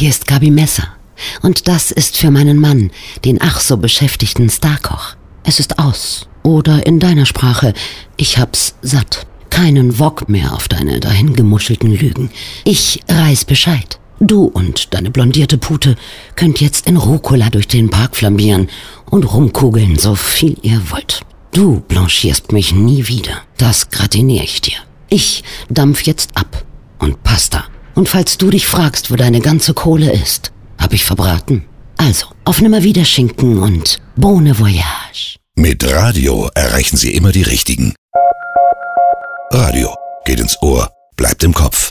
Hier ist Gabi Messer. Und das ist für meinen Mann, den ach so beschäftigten Starkoch. Es ist aus. Oder in deiner Sprache, ich hab's satt. Keinen Wok mehr auf deine dahingemuschelten Lügen. Ich reiß Bescheid. Du und deine blondierte Pute könnt jetzt in Rucola durch den Park flambieren und rumkugeln, so viel ihr wollt. Du blanchierst mich nie wieder. Das gratinier ich dir. Ich dampf jetzt ab. Und Pasta. Und falls du dich fragst, wo deine ganze Kohle ist, hab ich verbraten. Also, auf Nimmerwieder Schinken und Bohne Voyage. Mit Radio erreichen Sie immer die Richtigen. Radio geht ins Ohr, bleibt im Kopf.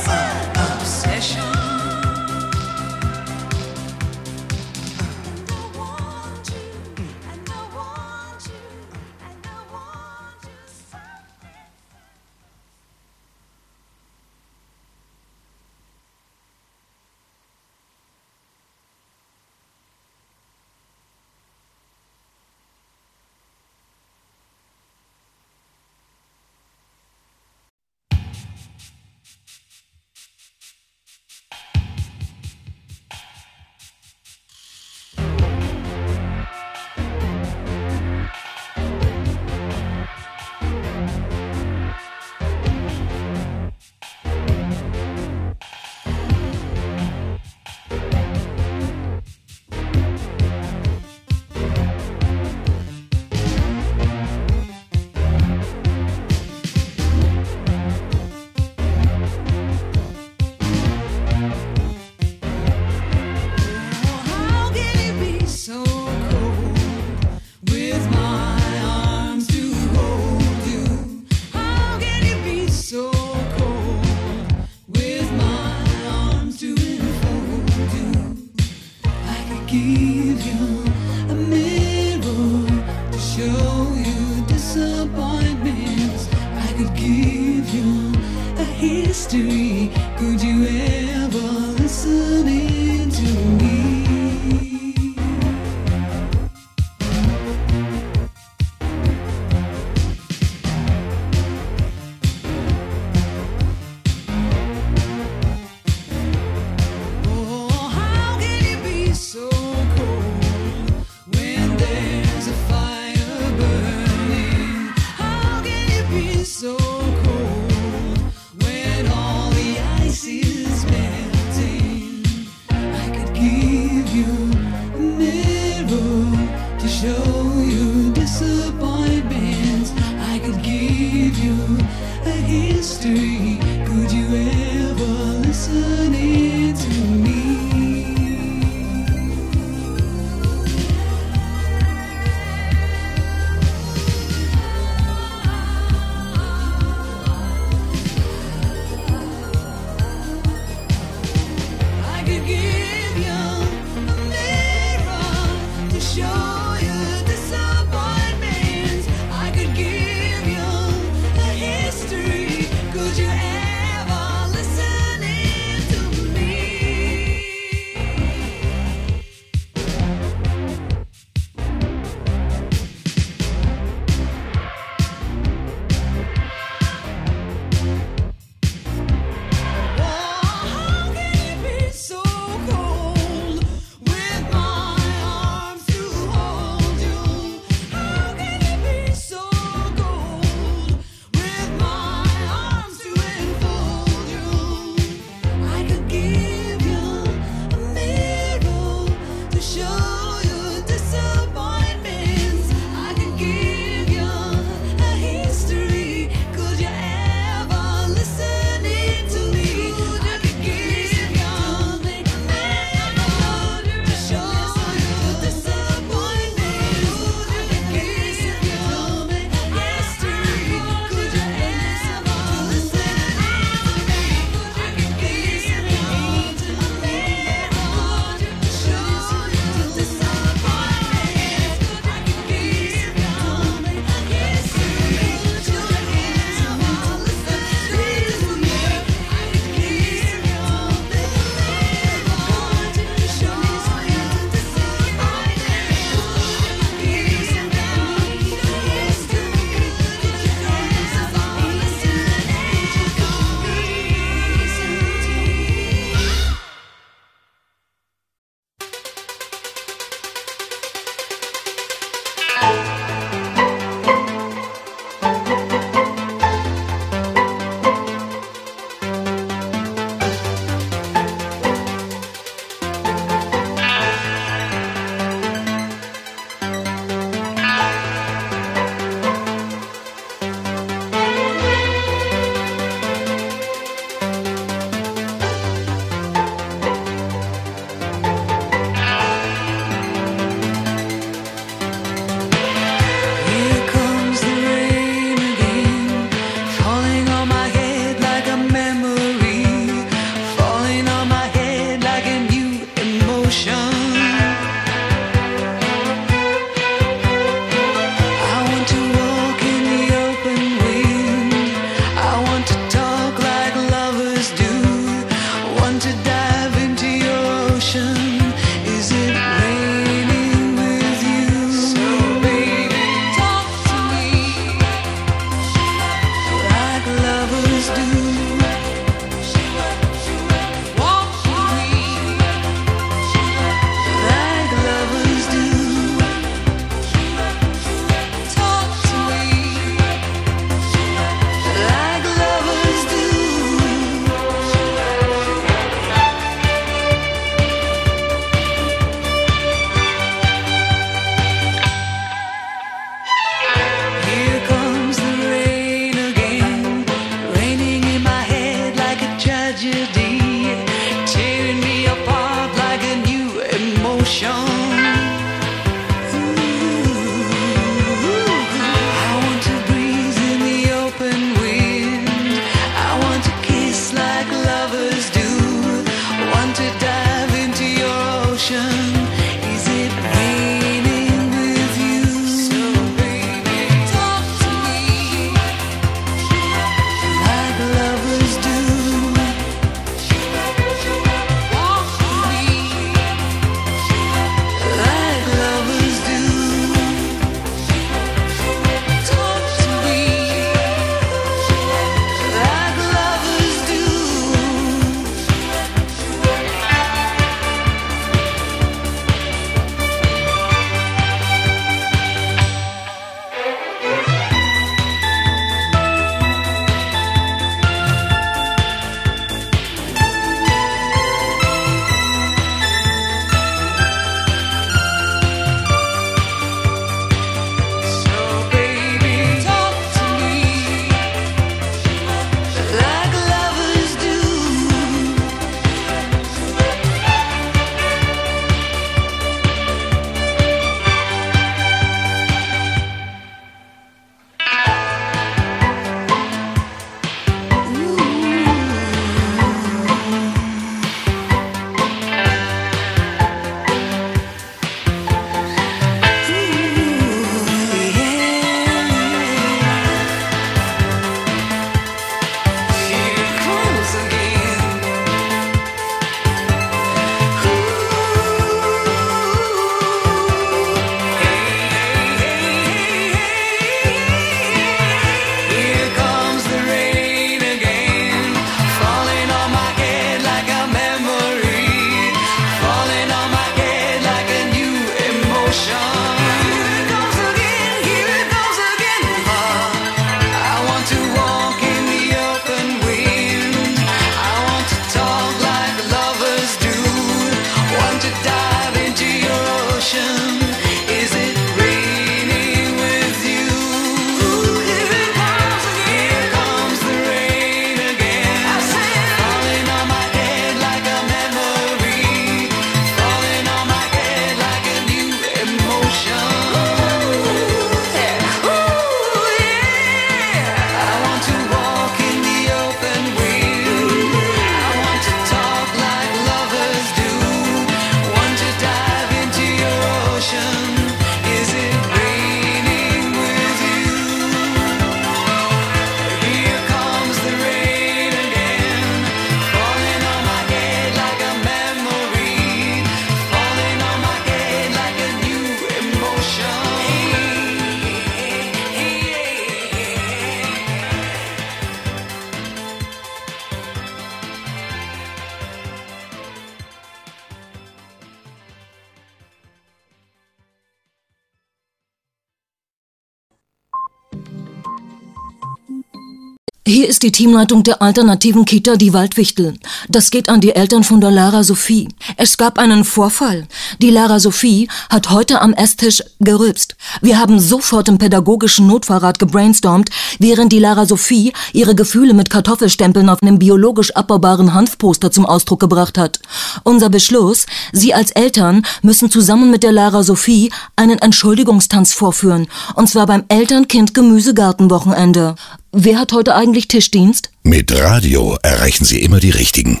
Hier ist die Teamleitung der alternativen Kita Die Waldwichtel. Das geht an die Eltern von der Lara Sophie. Es gab einen Vorfall. Die Lara Sophie hat heute am Esstisch gerülpst. Wir haben sofort im pädagogischen Notfahrrad gebrainstormt, während die Lara Sophie ihre Gefühle mit Kartoffelstempeln auf einem biologisch abbaubaren Hanfposter zum Ausdruck gebracht hat. Unser Beschluss, Sie als Eltern müssen zusammen mit der Lara Sophie einen Entschuldigungstanz vorführen. Und zwar beim Eltern-Kind-Gemüsegartenwochenende. Wer hat heute eigentlich Tischdienst? Mit Radio erreichen Sie immer die Richtigen.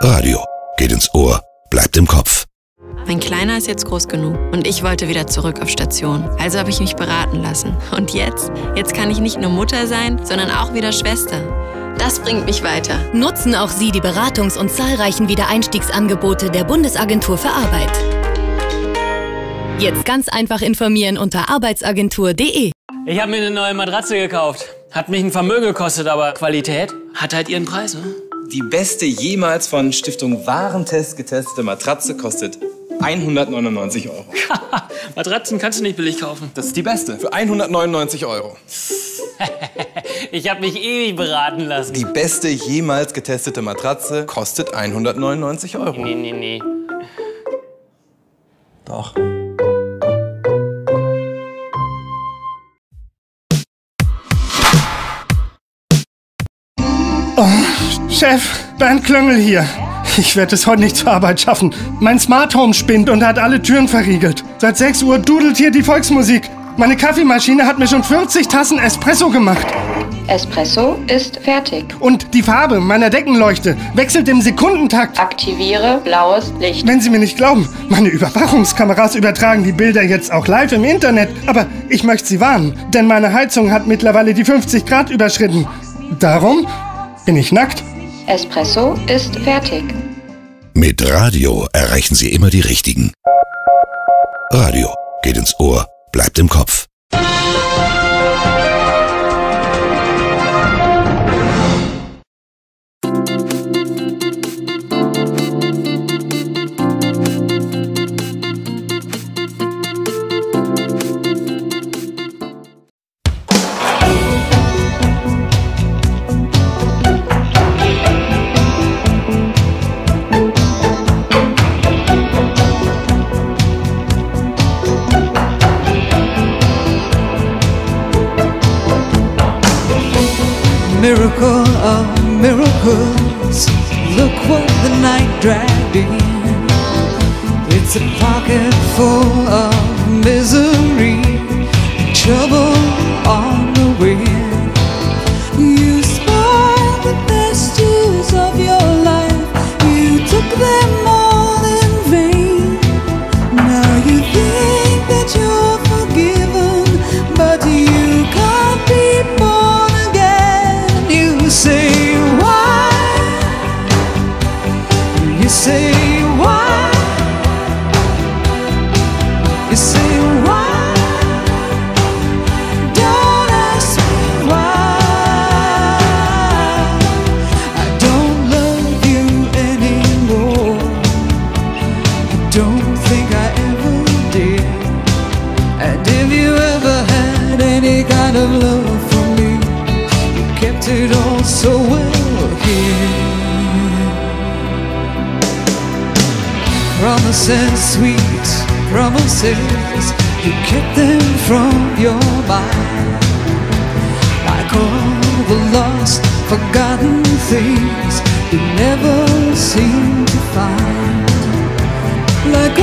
Radio geht ins Ohr, bleibt im Kopf. Mein Kleiner ist jetzt groß genug und ich wollte wieder zurück auf Station. Also habe ich mich beraten lassen. Und jetzt? Jetzt kann ich nicht nur Mutter sein, sondern auch wieder Schwester. Das bringt mich weiter. Nutzen auch Sie die Beratungs- und zahlreichen Wiedereinstiegsangebote der Bundesagentur für Arbeit. Jetzt ganz einfach informieren unter arbeitsagentur.de. Ich habe mir eine neue Matratze gekauft. Hat mich ein Vermögen gekostet, aber Qualität hat halt ihren Preis, ne? Die beste jemals von Stiftung Warentest getestete Matratze kostet 199 Euro. Matratzen kannst du nicht billig kaufen. Das ist die beste. Für 199 Euro. ich habe mich ewig beraten lassen. Die beste jemals getestete Matratze kostet 199 Euro. Nee, nee, nee. Doch. Chef, Bernd Klöngel hier. Ich werde es heute nicht zur Arbeit schaffen. Mein Smart Home spinnt und hat alle Türen verriegelt. Seit 6 Uhr dudelt hier die Volksmusik. Meine Kaffeemaschine hat mir schon 40 Tassen Espresso gemacht. Espresso ist fertig. Und die Farbe meiner Deckenleuchte wechselt im Sekundentakt. Aktiviere blaues Licht. Wenn Sie mir nicht glauben, meine Überwachungskameras übertragen die Bilder jetzt auch live im Internet. Aber ich möchte Sie warnen, denn meine Heizung hat mittlerweile die 50 Grad überschritten. Darum bin ich nackt. Espresso ist fertig. Mit Radio erreichen Sie immer die Richtigen. Radio geht ins Ohr, bleibt im Kopf. Say Promises, sweet promises, you kept them from your mind. Like all the lost, forgotten things you never seem to find. Like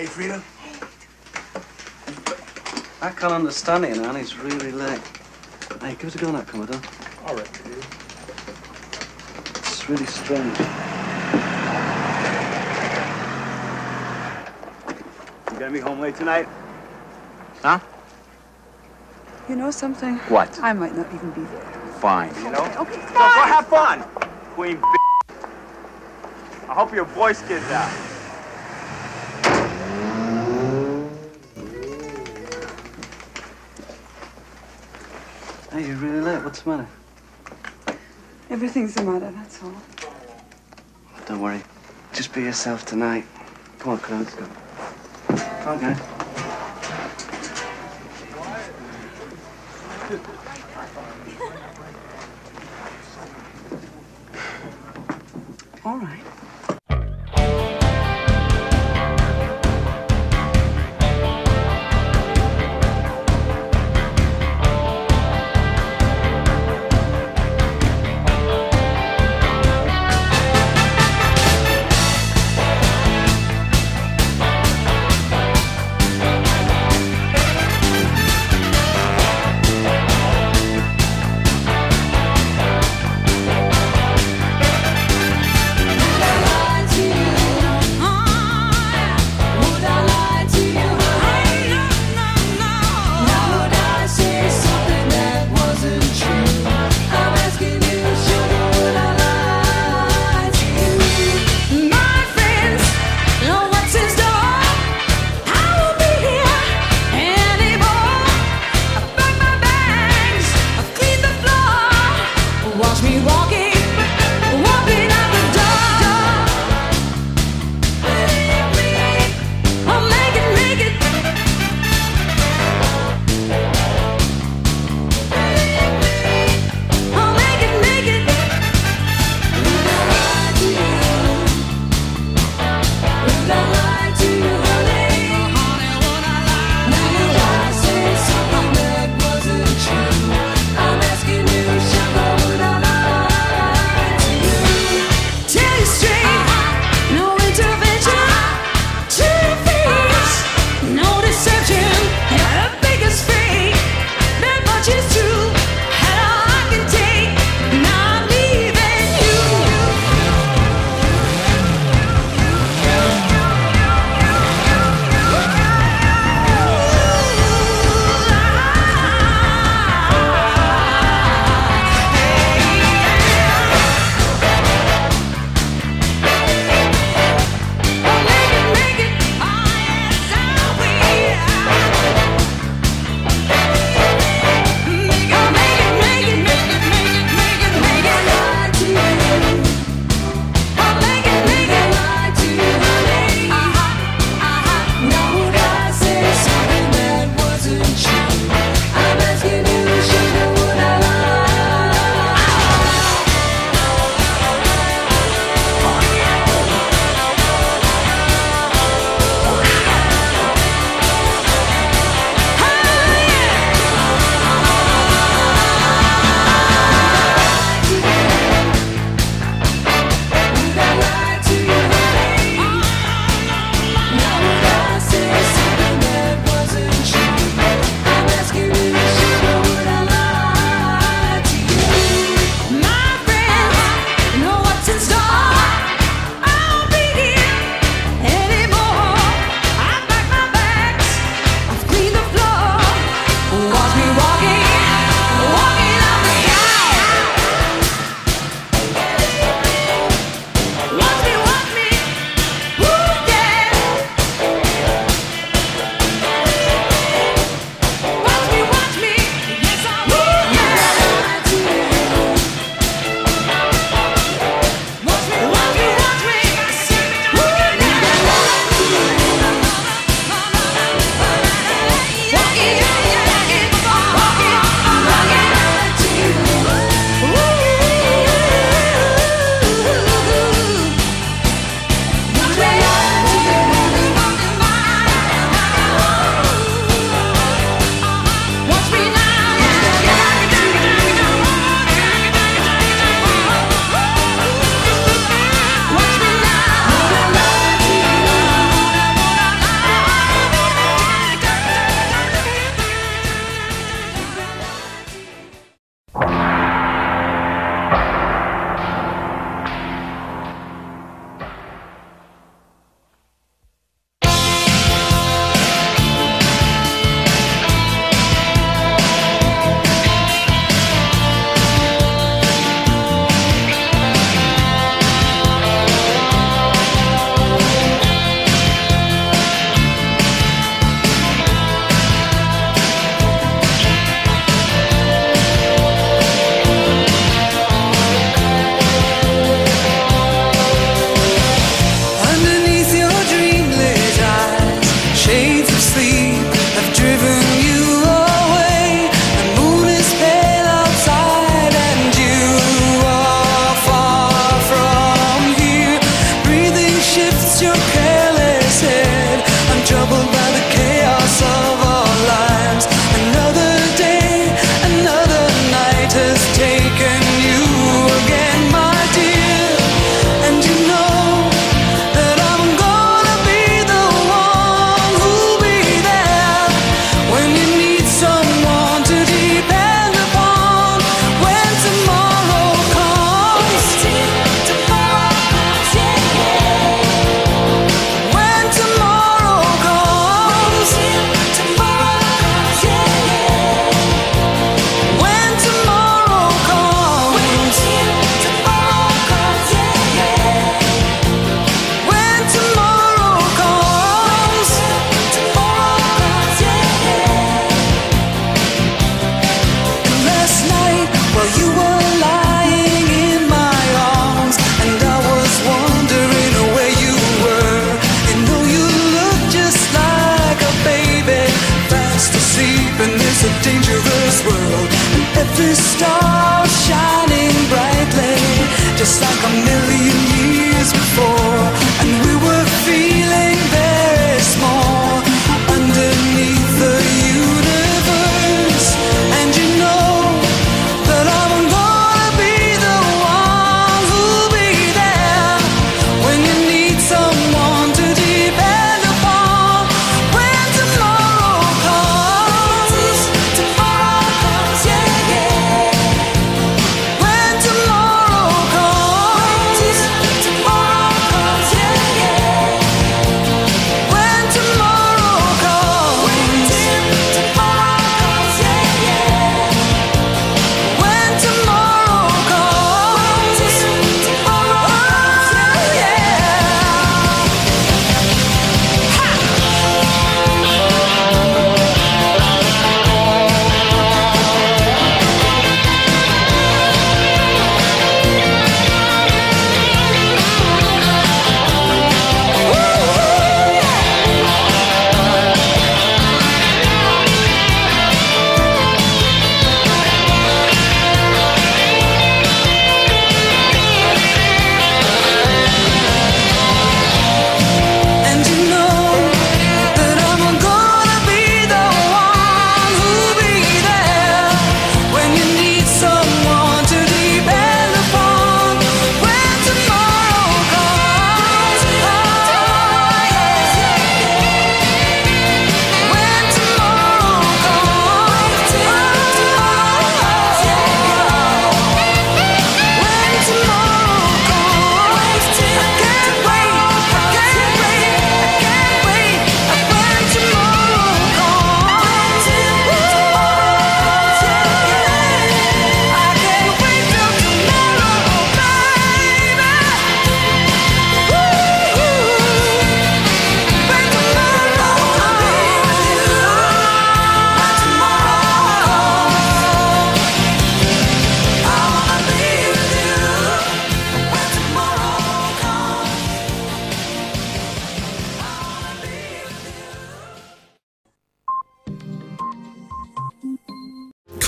Hey, Frida. Hey. I can't understand it, man. It's really late. Hey, give us a go now, Commodore. All right, dude. It's really strange. You gonna be home late tonight? Huh? You know something? What? I might not even be there. Fine. You know? Okay, fine. So go have fun, queen I hope your voice gets out. Hey, you're really late. What's the matter? Everything's the matter, that's all. Don't worry. Just be yourself tonight. Come on, Claire, let's go. Come on, guys.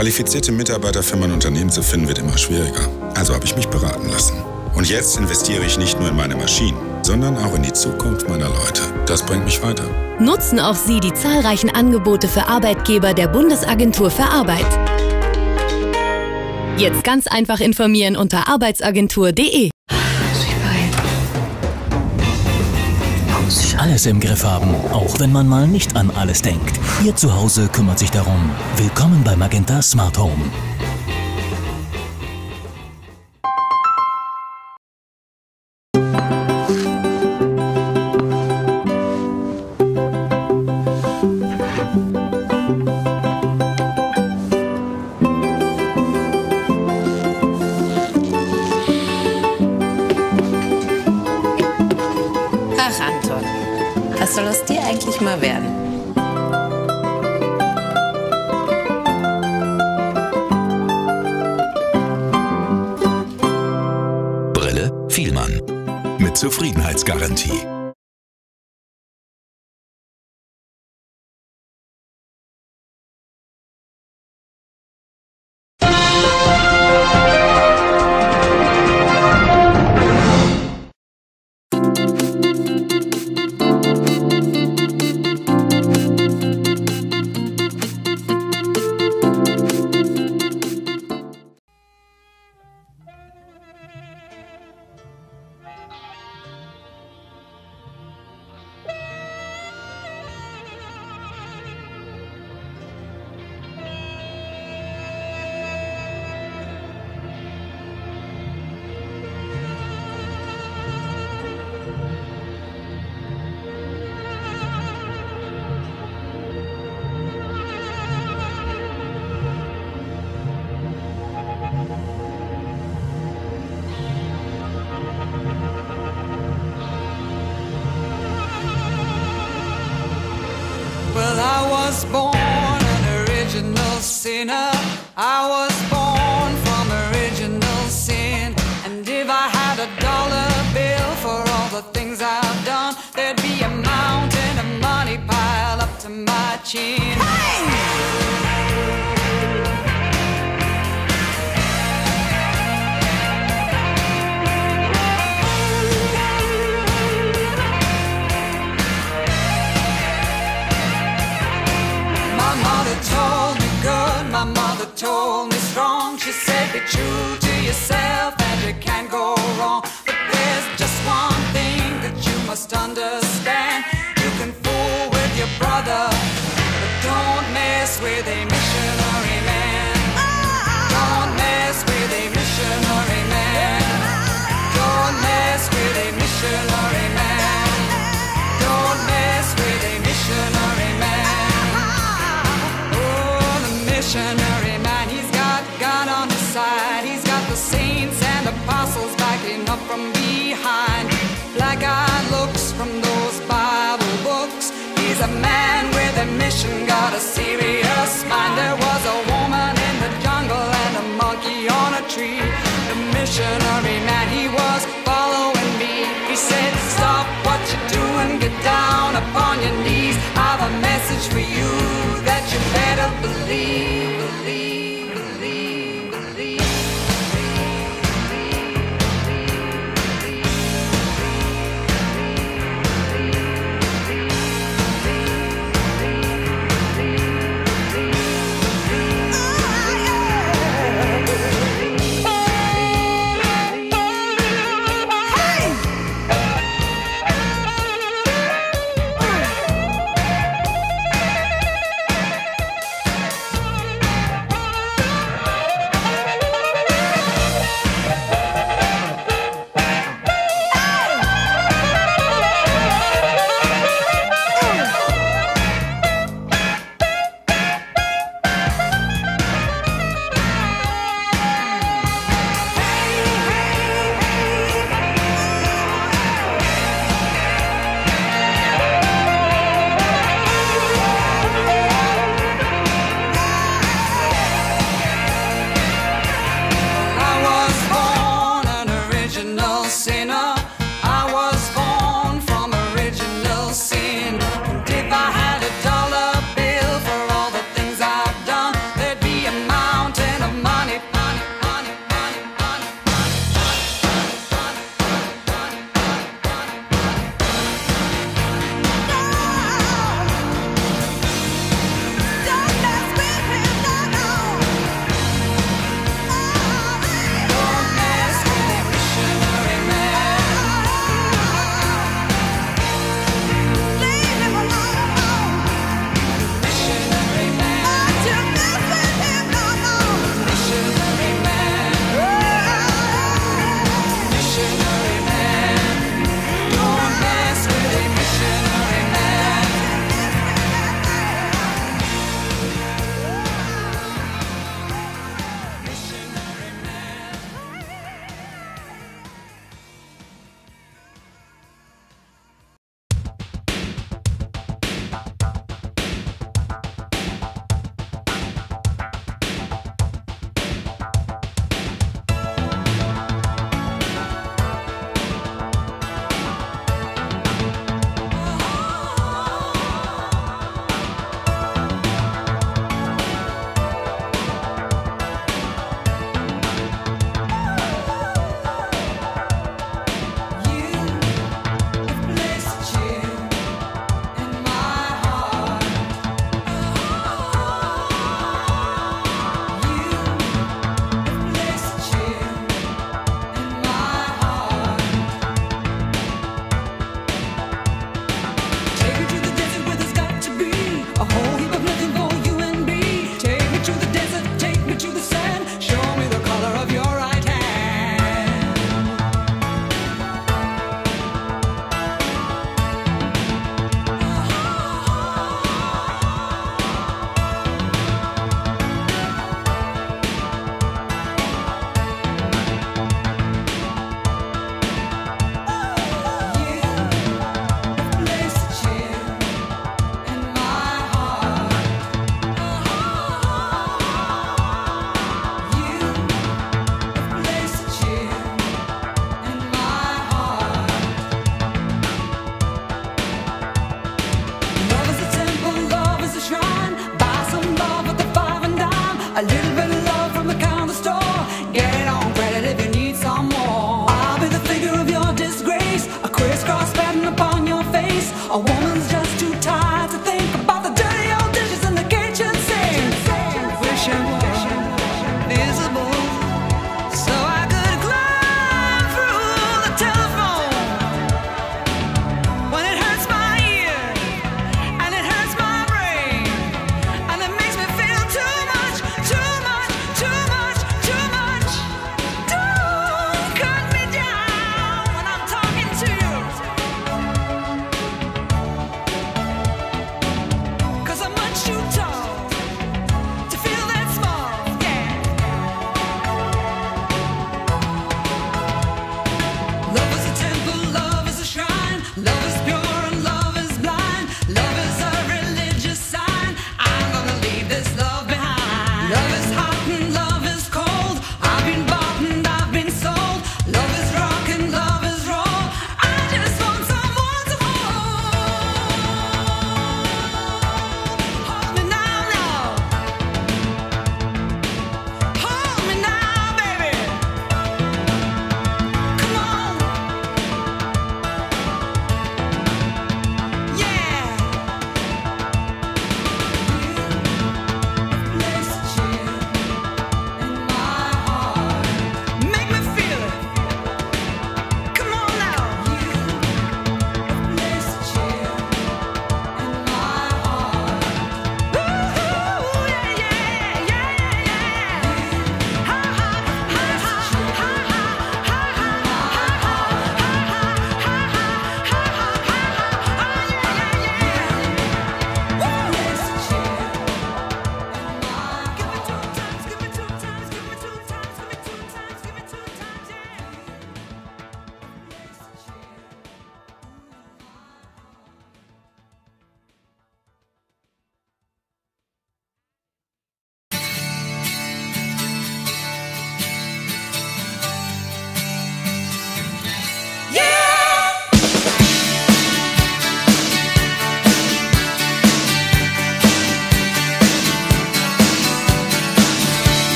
Qualifizierte Mitarbeiter für mein Unternehmen zu finden wird immer schwieriger. Also habe ich mich beraten lassen. Und jetzt investiere ich nicht nur in meine Maschinen, sondern auch in die Zukunft meiner Leute. Das bringt mich weiter. Nutzen auch Sie die zahlreichen Angebote für Arbeitgeber der Bundesagentur für Arbeit. Jetzt ganz einfach informieren unter arbeitsagentur.de. Alles im Griff haben, auch wenn man mal nicht an alles denkt. Ihr Zuhause kümmert sich darum. Willkommen bei Magenta Smart Home. 人机 A man with a mission, got a serious mind. There was a woman in the jungle and a monkey on a tree. The missionary man, he was following me. He said, Stop what you're doing, get down upon your knees. I've a message for you that you better believe, believe,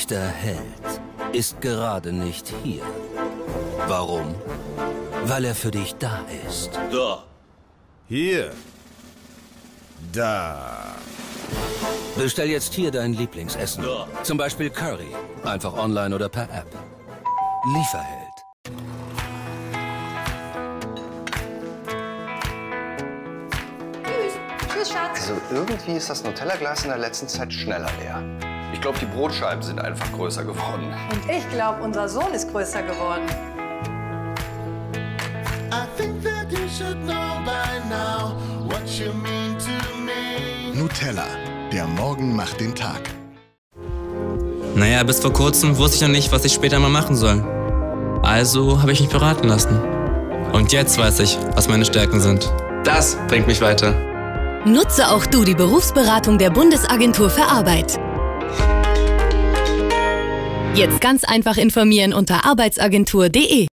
echter Held ist gerade nicht hier. Warum? Weil er für dich da ist. Da. Hier. Da. Bestell jetzt hier dein Lieblingsessen. Da. Zum Beispiel Curry. Einfach online oder per App. Lieferheld. Tschüss. Tschüss, Schatz. Also irgendwie ist das Nutella-Glas in der letzten Zeit schneller leer. Ich glaube, die Brotscheiben sind einfach größer geworden. Und ich glaube, unser Sohn ist größer geworden. Nutella, der Morgen macht den Tag. Naja, bis vor kurzem wusste ich noch nicht, was ich später mal machen soll. Also habe ich mich beraten lassen. Und jetzt weiß ich, was meine Stärken sind. Das bringt mich weiter. Nutze auch du die Berufsberatung der Bundesagentur für Arbeit. Jetzt ganz einfach informieren unter arbeitsagentur.de.